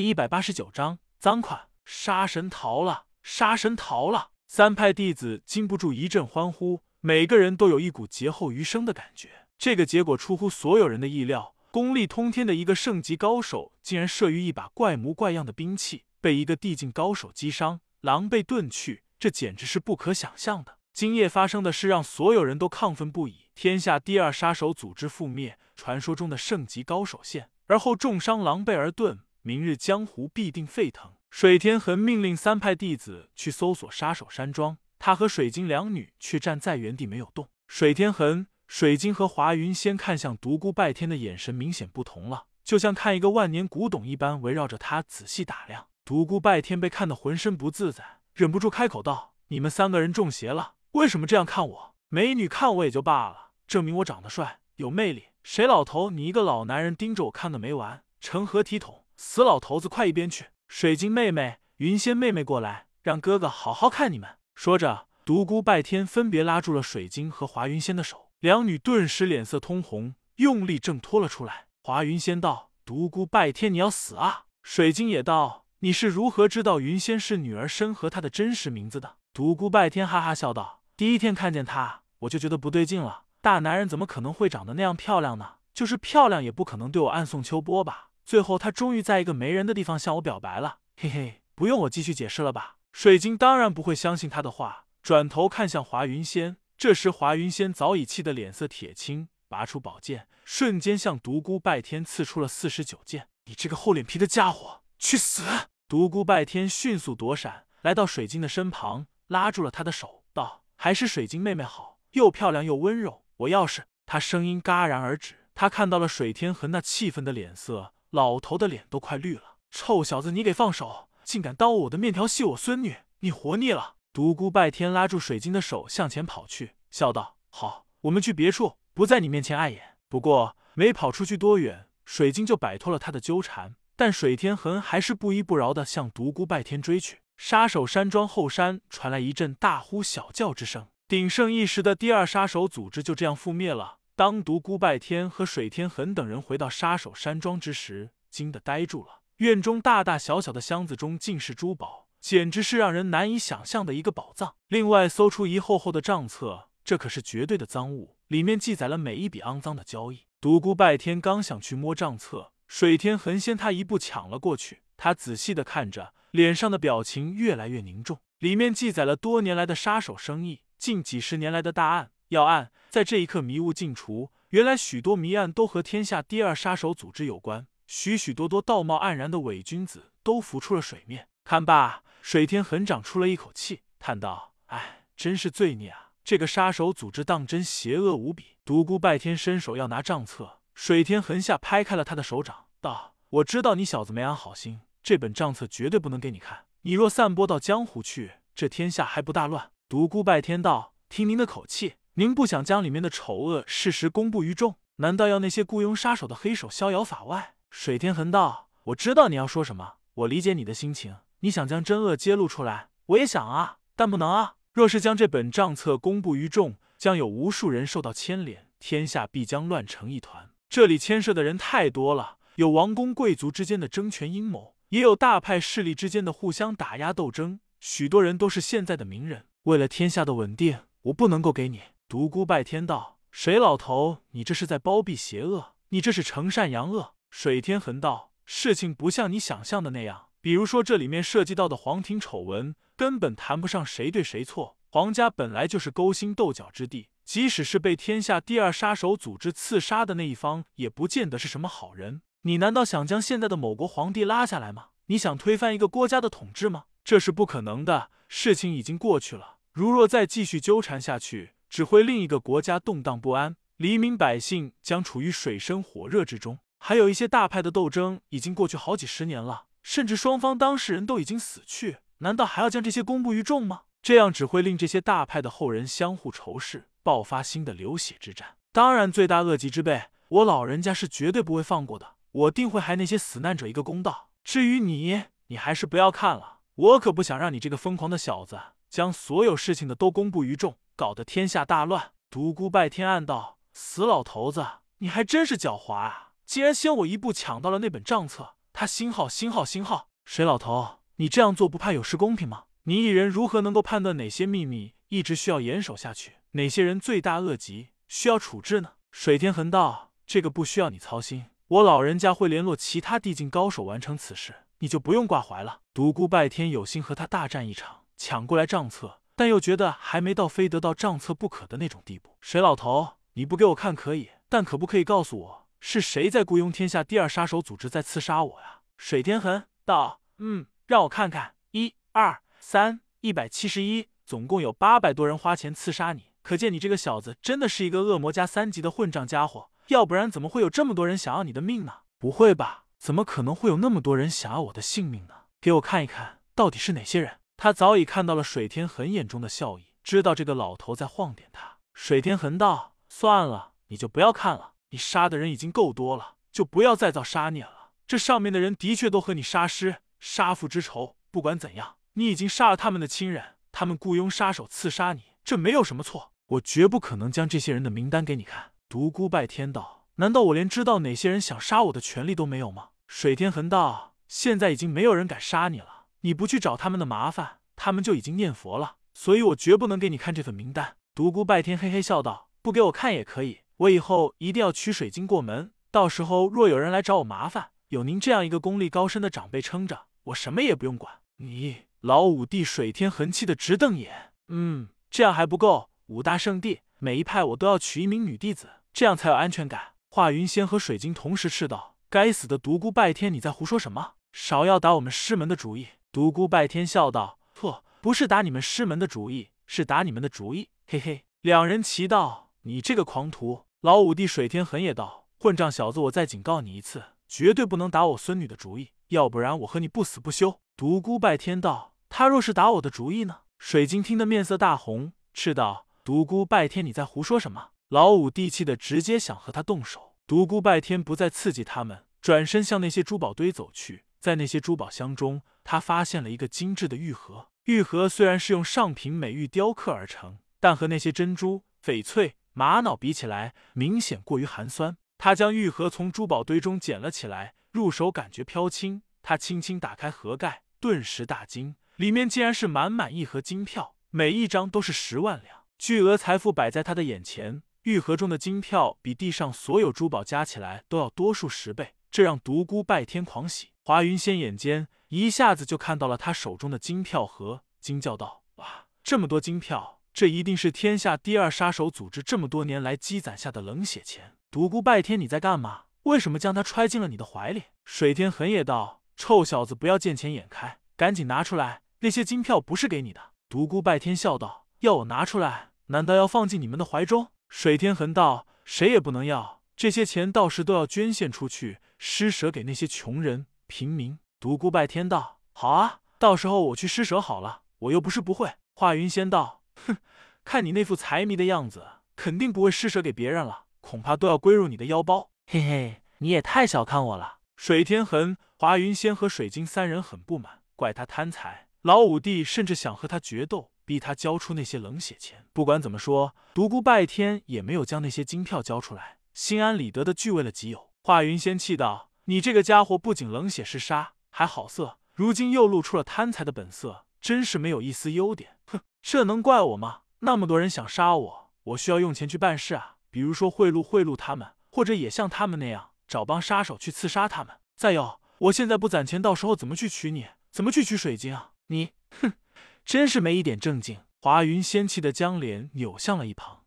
第一百八十九章赃款，杀神逃了，杀神逃了！三派弟子禁不住一阵欢呼，每个人都有一股劫后余生的感觉。这个结果出乎所有人的意料，功力通天的一个圣级高手，竟然慑于一把怪模怪样的兵器，被一个地境高手击伤，狼狈遁去，这简直是不可想象的。今夜发生的事让所有人都亢奋不已。天下第二杀手组织覆灭，传说中的圣级高手现，而后重伤狼狈而遁。明日江湖必定沸腾。水天恒命令三派弟子去搜索杀手山庄，他和水晶两女却站在原地没有动。水天恒、水晶和华云仙看向独孤拜天的眼神明显不同了，就像看一个万年古董一般，围绕着他仔细打量。独孤拜天被看得浑身不自在，忍不住开口道：“你们三个人中邪了？为什么这样看我？美女看我也就罢了，证明我长得帅有魅力。谁老头，你一个老男人盯着我看个没完，成何体统？”死老头子，快一边去！水晶妹妹、云仙妹妹过来，让哥哥好好看你们。说着，独孤拜天分别拉住了水晶和华云仙的手，两女顿时脸色通红，用力挣脱了出来。华云仙道：“独孤拜天，你要死啊！”水晶也道：“你是如何知道云仙是女儿身和她的真实名字的？”独孤拜天哈哈笑道：“第一天看见她，我就觉得不对劲了。大男人怎么可能会长得那样漂亮呢？就是漂亮，也不可能对我暗送秋波吧？”最后，他终于在一个没人的地方向我表白了，嘿嘿，不用我继续解释了吧？水晶当然不会相信他的话，转头看向华云仙。这时，华云仙早已气得脸色铁青，拔出宝剑，瞬间向独孤拜天刺出了四十九剑。你这个厚脸皮的家伙，去死！独孤拜天迅速躲闪，来到水晶的身旁，拉住了他的手，道：“还是水晶妹妹好，又漂亮又温柔。我要是……”他声音戛然而止，他看到了水天恒那气愤的脸色。老头的脸都快绿了，臭小子，你给放手！竟敢当我的面条戏我孙女，你活腻了！独孤拜天拉住水晶的手向前跑去，笑道：“好，我们去别处，不在你面前碍眼。”不过没跑出去多远，水晶就摆脱了他的纠缠，但水天恒还是不依不饶的向独孤拜天追去。杀手山庄后山传来一阵大呼小叫之声，鼎盛一时的第二杀手组织就这样覆灭了。当独孤拜天和水天恒等人回到杀手山庄之时，惊得呆住了。院中大大小小的箱子中尽是珠宝，简直是让人难以想象的一个宝藏。另外，搜出一厚厚的账册，这可是绝对的赃物，里面记载了每一笔肮脏的交易。独孤拜天刚想去摸账册，水天恒先他一步抢了过去。他仔细的看着，脸上的表情越来越凝重。里面记载了多年来的杀手生意，近几十年来的大案要案。在这一刻，迷雾尽除。原来许多谜案都和天下第二杀手组织有关，许许多多道貌岸然的伪君子都浮出了水面。看罢，水天横长出了一口气，叹道：“哎，真是罪孽啊！这个杀手组织当真邪恶无比。”独孤拜天伸手要拿账册，水天横下拍开了他的手掌，道：“我知道你小子没安好心，这本账册绝对不能给你看。你若散播到江湖去，这天下还不大乱？”独孤拜天道：“听您的口气。”您不想将里面的丑恶事实公布于众？难道要那些雇佣杀手的黑手逍遥法外？水天恒道：“我知道你要说什么，我理解你的心情。你想将真恶揭露出来，我也想啊，但不能啊。若是将这本账册公布于众，将有无数人受到牵连，天下必将乱成一团。这里牵涉的人太多了，有王公贵族之间的争权阴谋，也有大派势力之间的互相打压斗争。许多人都是现在的名人，为了天下的稳定，我不能够给你。”独孤拜天道：“水老头，你这是在包庇邪恶？你这是惩善扬恶？”水天恒道：“事情不像你想象的那样。比如说，这里面涉及到的皇庭丑闻，根本谈不上谁对谁错。皇家本来就是勾心斗角之地，即使是被天下第二杀手组织刺杀的那一方，也不见得是什么好人。你难道想将现在的某国皇帝拉下来吗？你想推翻一个国家的统治吗？这是不可能的。事情已经过去了，如若再继续纠缠下去，”只会另一个国家动荡不安，黎民百姓将处于水深火热之中。还有一些大派的斗争已经过去好几十年了，甚至双方当事人都已经死去，难道还要将这些公布于众吗？这样只会令这些大派的后人相互仇视，爆发新的流血之战。当然，罪大恶极之辈，我老人家是绝对不会放过的，我定会还那些死难者一个公道。至于你，你还是不要看了，我可不想让你这个疯狂的小子将所有事情的都公布于众。搞得天下大乱。独孤拜天暗道：“死老头子，你还真是狡猾啊！竟然先我一步抢到了那本账册。”他星号星号星号。水老头，你这样做不怕有失公平吗？你一人如何能够判断哪些秘密一直需要严守下去，哪些人罪大恶极需要处置呢？水天恒道，这个不需要你操心，我老人家会联络其他地境高手完成此事，你就不用挂怀了。独孤拜天有心和他大战一场，抢过来账册，但又觉得还没到非得到账册不可的那种地步。水老头，你不给我看可以，但可不可以告诉我是谁在雇佣天下第二杀手组织在刺杀我呀？水天痕道，嗯，让我看看，一二三，一百七十一，总共有八百多人花钱刺杀你。可见你这个小子真的是一个恶魔加三级的混账家伙，要不然怎么会有这么多人想要你的命呢？不会吧？怎么可能会有那么多人想要我的性命呢？给我看一看，到底是哪些人？他早已看到了水天恒眼中的笑意，知道这个老头在晃点他。水天恒道：“算了，你就不要看了，你杀的人已经够多了，就不要再造杀孽了。这上面的人的确都和你杀师，杀父之仇。不管怎样，你已经杀了他们的亲人，他们雇佣杀手刺杀你。”这没有什么错，我绝不可能将这些人的名单给你看。独孤拜天道，难道我连知道哪些人想杀我的权利都没有吗？水天恒道，现在已经没有人敢杀你了，你不去找他们的麻烦，他们就已经念佛了。所以我绝不能给你看这份名单。独孤拜天嘿嘿笑道，不给我看也可以，我以后一定要取水晶过门。到时候若有人来找我麻烦，有您这样一个功力高深的长辈撑着，我什么也不用管。你老五弟水天恒气得直瞪眼，嗯。这样还不够，五大圣地每一派我都要娶一名女弟子，这样才有安全感。华云仙和水晶同时斥道：“该死的独孤拜天，你在胡说什么？少要打我们师门的主意！”独孤拜天笑道：“错，不是打你们师门的主意，是打你们的主意。”嘿嘿，两人齐道：“你这个狂徒！”老五弟水天恒也道：“混账小子，我再警告你一次，绝对不能打我孙女的主意，要不然我和你不死不休。”独孤拜天道：“他若是打我的主意呢？”水晶听得面色大红，斥道：“独孤拜天，你在胡说什么？”老五弟气的直接想和他动手。独孤拜天不再刺激他们，转身向那些珠宝堆走去。在那些珠宝箱中，他发现了一个精致的玉盒。玉盒虽然是用上品美玉雕刻而成，但和那些珍珠、翡翠、玛瑙比起来，明显过于寒酸。他将玉盒从珠宝堆中捡了起来，入手感觉飘轻。他轻轻打开盒盖，顿时大惊。里面竟然是满满一盒金票，每一张都是十万两，巨额财富摆在他的眼前。玉盒中的金票比地上所有珠宝加起来都要多数十倍，这让独孤拜天狂喜。华云仙眼尖，一下子就看到了他手中的金票盒，惊叫道：“哇，这么多金票，这一定是天下第二杀手组织这么多年来积攒下的冷血钱。”独孤拜天，你在干嘛？为什么将他揣进了你的怀里？水天恒也道：“臭小子，不要见钱眼开，赶紧拿出来。”那些金票不是给你的，独孤拜天笑道：“要我拿出来，难道要放进你们的怀中？”水天恒道：“谁也不能要，这些钱到时都要捐献出去，施舍给那些穷人平民。”独孤拜天道：“好啊，到时候我去施舍好了，我又不是不会。”华云仙道：“哼，看你那副财迷的样子，肯定不会施舍给别人了，恐怕都要归入你的腰包。”嘿嘿，你也太小看我了。水天恒、华云仙和水晶三人很不满，怪他贪财。老五弟甚至想和他决斗，逼他交出那些冷血钱。不管怎么说，独孤拜天也没有将那些金票交出来，心安理得的据为了己有。华云仙气道：“你这个家伙不仅冷血嗜杀，还好色，如今又露出了贪财的本色，真是没有一丝优点。哼，这能怪我吗？那么多人想杀我，我需要用钱去办事啊，比如说贿赂贿赂他们，或者也像他们那样找帮杀手去刺杀他们。再有，我现在不攒钱，到时候怎么去娶你？怎么去取水晶啊？”你，哼，真是没一点正经。华云仙气的将脸扭向了一旁。